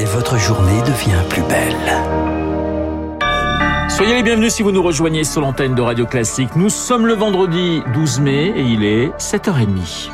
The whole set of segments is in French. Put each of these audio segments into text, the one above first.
et votre journée devient plus belle. Soyez les bienvenus si vous nous rejoignez sur l'antenne de Radio Classique. Nous sommes le vendredi 12 mai et il est 7h30.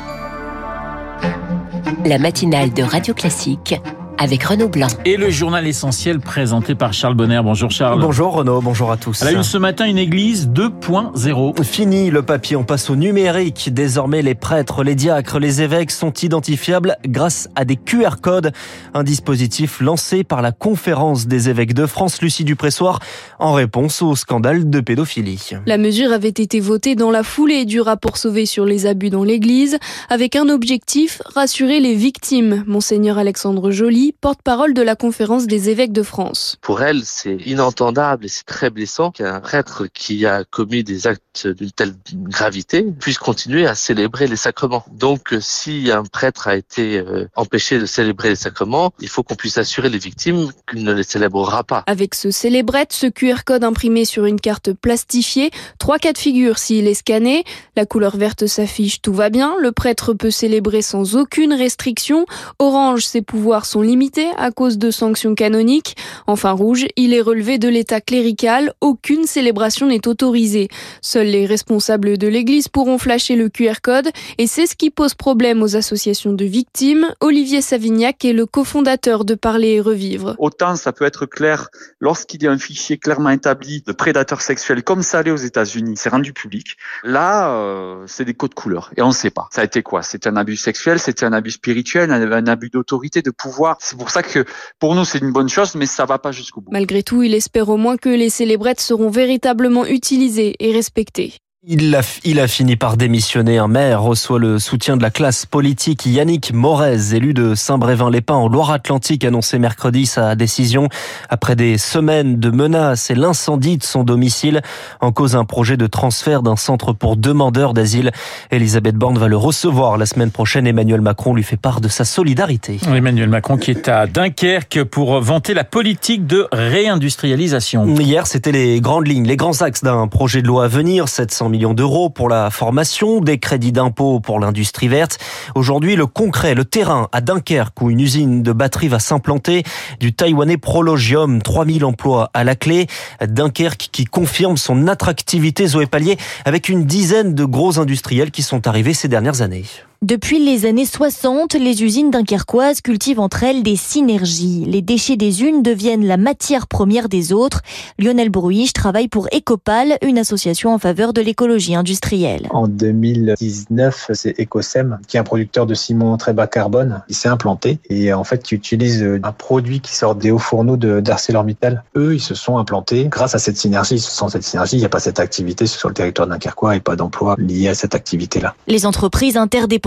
La matinale de Radio Classique avec Renaud Blanc. Et le journal essentiel présenté par Charles Bonner. Bonjour Charles. Bonjour Renaud, bonjour à tous. À la une ce matin, une église 2.0. Fini le papier, on passe au numérique. Désormais, les prêtres, les diacres, les évêques sont identifiables grâce à des QR codes. Un dispositif lancé par la conférence des évêques de France, Lucie Dupressoir, en réponse au scandale de pédophilie. La mesure avait été votée dans la foulée du rapport sauvé sur les abus dans l'église, avec un objectif, rassurer les victimes. Monseigneur Alexandre Joly porte-parole de la conférence des évêques de France. Pour elle, c'est inentendable et c'est très blessant qu'un prêtre qui a commis des actes d'une telle gravité puisse continuer à célébrer les sacrements. Donc, euh, si un prêtre a été euh, empêché de célébrer les sacrements, il faut qu'on puisse assurer les victimes qu'il ne les célébrera pas. Avec ce célébrette, ce QR code imprimé sur une carte plastifiée, trois cas de figure s'il est scanné. La couleur verte s'affiche, tout va bien. Le prêtre peut célébrer sans aucune restriction. Orange, ses pouvoirs sont limités à cause de sanctions canoniques. Enfin rouge, il est relevé de l'état clérical, aucune célébration n'est autorisée. Seuls les responsables de l'église pourront flasher le QR code et c'est ce qui pose problème aux associations de victimes. Olivier Savignac est le cofondateur de Parler et Revivre. Autant ça peut être clair lorsqu'il y a un fichier clairement établi de prédateurs sexuels comme ça allait aux États-Unis, c'est rendu public. Là, euh, c'est des codes couleurs et on ne sait pas. Ça a été quoi? C'était un abus sexuel, c'était un abus spirituel, un abus d'autorité, de pouvoir. C'est pour ça que pour nous c'est une bonne chose, mais ça va pas jusqu'au bout. Malgré tout, il espère au moins que les célébrettes seront véritablement utilisées et respectées. Il a, il a, fini par démissionner. Un maire reçoit le soutien de la classe politique. Yannick Morez, élu de Saint-Brévin-les-Pins en Loire-Atlantique, annoncé mercredi sa décision après des semaines de menaces et l'incendie de son domicile. En cause un projet de transfert d'un centre pour demandeurs d'asile. Elisabeth Borne va le recevoir la semaine prochaine. Emmanuel Macron lui fait part de sa solidarité. Emmanuel Macron qui est à Dunkerque pour vanter la politique de réindustrialisation. Hier, c'était les grandes lignes, les grands axes d'un projet de loi à venir. 700 millions d'euros pour la formation, des crédits d'impôt pour l'industrie verte. Aujourd'hui, le concret, le terrain à Dunkerque où une usine de batterie va s'implanter, du taïwanais Prologium, 3000 emplois à la clé. Dunkerque qui confirme son attractivité, Zoé Pallier, avec une dizaine de gros industriels qui sont arrivés ces dernières années. Depuis les années 60, les usines dunkerquoises cultivent entre elles des synergies. Les déchets des unes deviennent la matière première des autres. Lionel Brouiche travaille pour Ecopal, une association en faveur de l'écologie industrielle. En 2019, c'est Ecosem, qui est un producteur de ciment très bas carbone, qui s'est implanté et en fait qui utilise un produit qui sort des hauts fourneaux d'ArcelorMittal. Eux, ils se sont implantés grâce à cette synergie. Sans cette synergie, il n'y a pas cette activité sur le territoire dunkerquois et pas d'emploi lié à cette activité-là. Les entreprises interdépendantes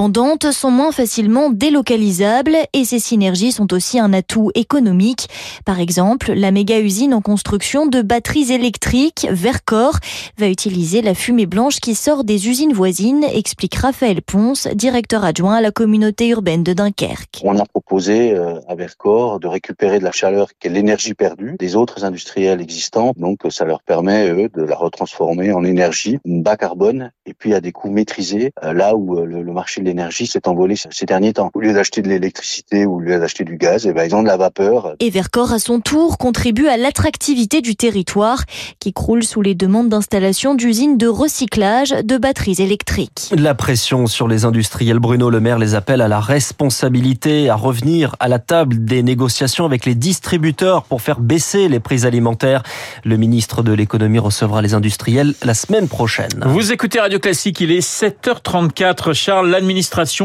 sont moins facilement délocalisables et ces synergies sont aussi un atout économique. Par exemple, la méga-usine en construction de batteries électriques, Vercor, va utiliser la fumée blanche qui sort des usines voisines, explique Raphaël Ponce, directeur adjoint à la communauté urbaine de Dunkerque. On a proposé euh, à Vercor de récupérer de la chaleur qui est l'énergie perdue des autres industriels existants, donc ça leur permet eux de la retransformer en énergie bas carbone et puis à des coûts maîtrisés, euh, là où euh, le marché de l'énergie s'est envolé ces derniers temps. Au lieu d'acheter de l'électricité ou au lieu d'acheter du gaz, eh ben, ils ont de la vapeur. Evercore, à son tour, contribue à l'attractivité du territoire qui croule sous les demandes d'installation d'usines de recyclage de batteries électriques. La pression sur les industriels, Bruno Le Maire les appelle à la responsabilité, à revenir à la table des négociations avec les distributeurs pour faire baisser les prix alimentaires. Le ministre de l'économie recevra les industriels la semaine prochaine. Vous écoutez Radio Classique, il est 7h34. Charles, l'administration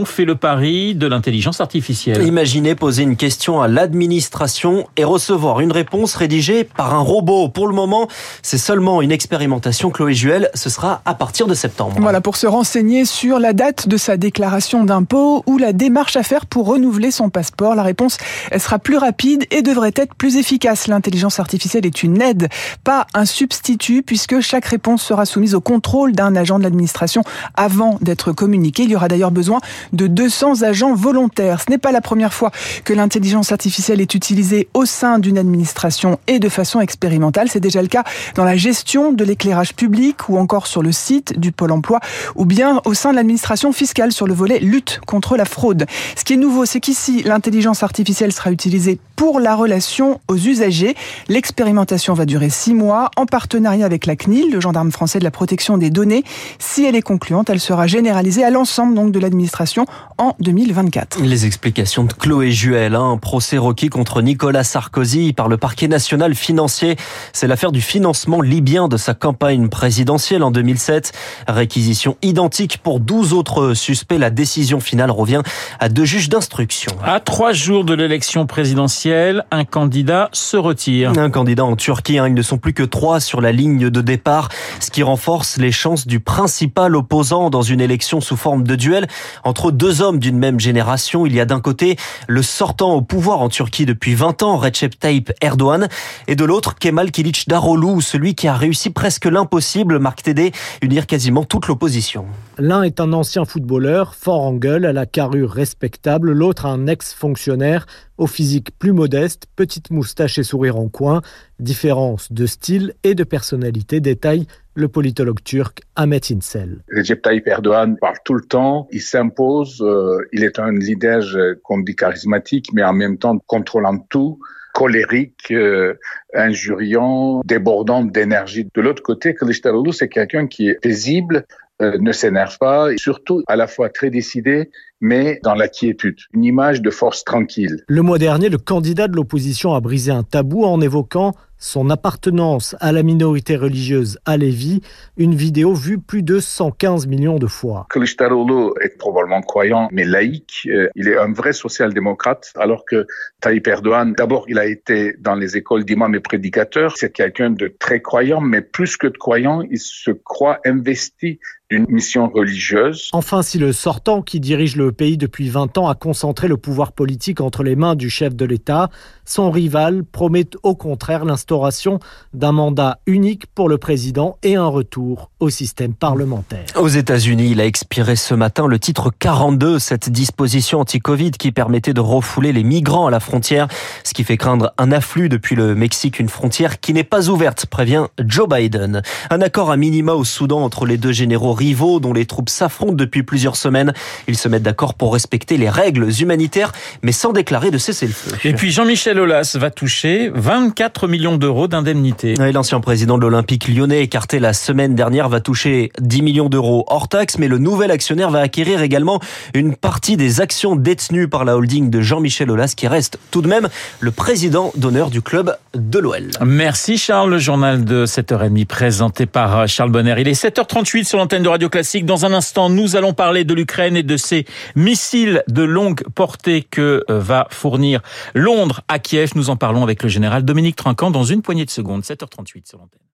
fait le pari de l'intelligence artificielle. Imaginez poser une question à l'administration et recevoir une réponse rédigée par un robot. Pour le moment, c'est seulement une expérimentation. Chloé Juel, ce sera à partir de septembre. Voilà, pour se renseigner sur la date de sa déclaration d'impôt ou la démarche à faire pour renouveler son passeport, la réponse elle sera plus rapide et devrait être plus efficace. L'intelligence artificielle est une aide, pas un substitut, puisque chaque réponse sera soumise au contrôle d'un agent de l'administration avant d'être communiquée. Il y aura d'ailleurs besoin de 200 agents volontaires. Ce n'est pas la première fois que l'intelligence artificielle est utilisée au sein d'une administration et de façon expérimentale. C'est déjà le cas dans la gestion de l'éclairage public ou encore sur le site du Pôle emploi ou bien au sein de l'administration fiscale sur le volet lutte contre la fraude. Ce qui est nouveau, c'est qu'ici, l'intelligence artificielle sera utilisée pour la relation aux usagers. L'expérimentation va durer six mois en partenariat avec la CNIL, le gendarme français de la protection des données. Si elle est concluante, elle sera généralisée à l'ensemble donc de l'administration en 2024. Les explications de Chloé Juel, un procès requis contre Nicolas Sarkozy par le parquet national financier. C'est l'affaire du financement libyen de sa campagne présidentielle en 2007. Réquisition identique pour 12 autres suspects. La décision finale revient à deux juges d'instruction. À trois jours de l'élection présidentielle, un candidat se retire. Un candidat en Turquie, hein. ils ne sont plus que trois sur la ligne de départ, ce qui renforce les chances du principal opposant dans une élection sous forme de duel entre deux hommes d'une même génération. Il y a d'un côté le sortant au pouvoir en Turquie depuis 20 ans, Recep Tayyip Erdogan, et de l'autre Kemal Kılıçdaroğlu Darolou, celui qui a réussi presque l'impossible, Marc Tédé, unir quasiment toute l'opposition. L'un est un ancien footballeur, fort en gueule, à la carrure respectable, l'autre un ex-fonctionnaire, au physique plus modeste, petite moustache et sourire en coin, différence de style et de personnalité, détaille le politologue turc Ahmet İnsel. Recep Tayyip Erdogan parle tout le temps, il s'impose, euh, il est un leader qu'on dit charismatique, mais en même temps contrôlant tout colérique, euh, injuriant, débordant d'énergie. De l'autre côté, Kılıçdaroğlu, c'est quelqu'un qui est paisible, euh, ne s'énerve pas, et surtout à la fois très décidé, mais dans la quiétude. Une image de force tranquille. Le mois dernier, le candidat de l'opposition a brisé un tabou en évoquant son appartenance à la minorité religieuse Alevi, une vidéo vue plus de 115 millions de fois. Kılıçdaroğlu est probablement croyant, mais laïque. Euh, il est un vrai social-démocrate, alors que Tayyip Erdogan, d'abord, il a été dans les écoles d'imams et prédicateurs. C'est quelqu'un de très croyant, mais plus que de croyant, il se croit investi d'une mission religieuse. Enfin, si le sortant qui dirige le pays depuis 20 ans a concentré le pouvoir politique entre les mains du chef de l'État, son rival promet au contraire l'instauration d'un mandat unique pour le président et un retour au système parlementaire. Aux États-Unis, il a expiré ce matin le titre 42, cette disposition anti-Covid qui permettait de refouler les migrants à la frontière, ce qui fait craindre un afflux depuis le Mexique, une frontière qui n'est pas ouverte, prévient Joe Biden. Un accord à minima au Soudan entre les deux généraux rivaux dont les troupes s'affrontent depuis plusieurs semaines. Ils se mettent d'accord pour respecter les règles humanitaires, mais sans déclarer de cessez-le-feu. Et puis Jean-Michel Aulas va toucher 24 millions d'euros d'indemnité. L'ancien président de l'Olympique lyonnais, écarté la semaine dernière, va toucher 10 millions d'euros hors taxe, mais le nouvel actionnaire va acquérir également une partie des actions détenues par la holding de Jean-Michel Aulas, qui reste tout de même le président d'honneur du club de l'OL. Merci Charles, le journal de 7h30 présenté par Charles Bonner. Il est 7h38 sur l'antenne de Radio Classique. Dans un instant, nous allons parler de l'Ukraine et de ces missiles de longue portée que euh, va fournir Londres à Kiev. Nous en parlons avec le général Dominique Trinquant dans une poignée de secondes. 7h38 sur l'antenne.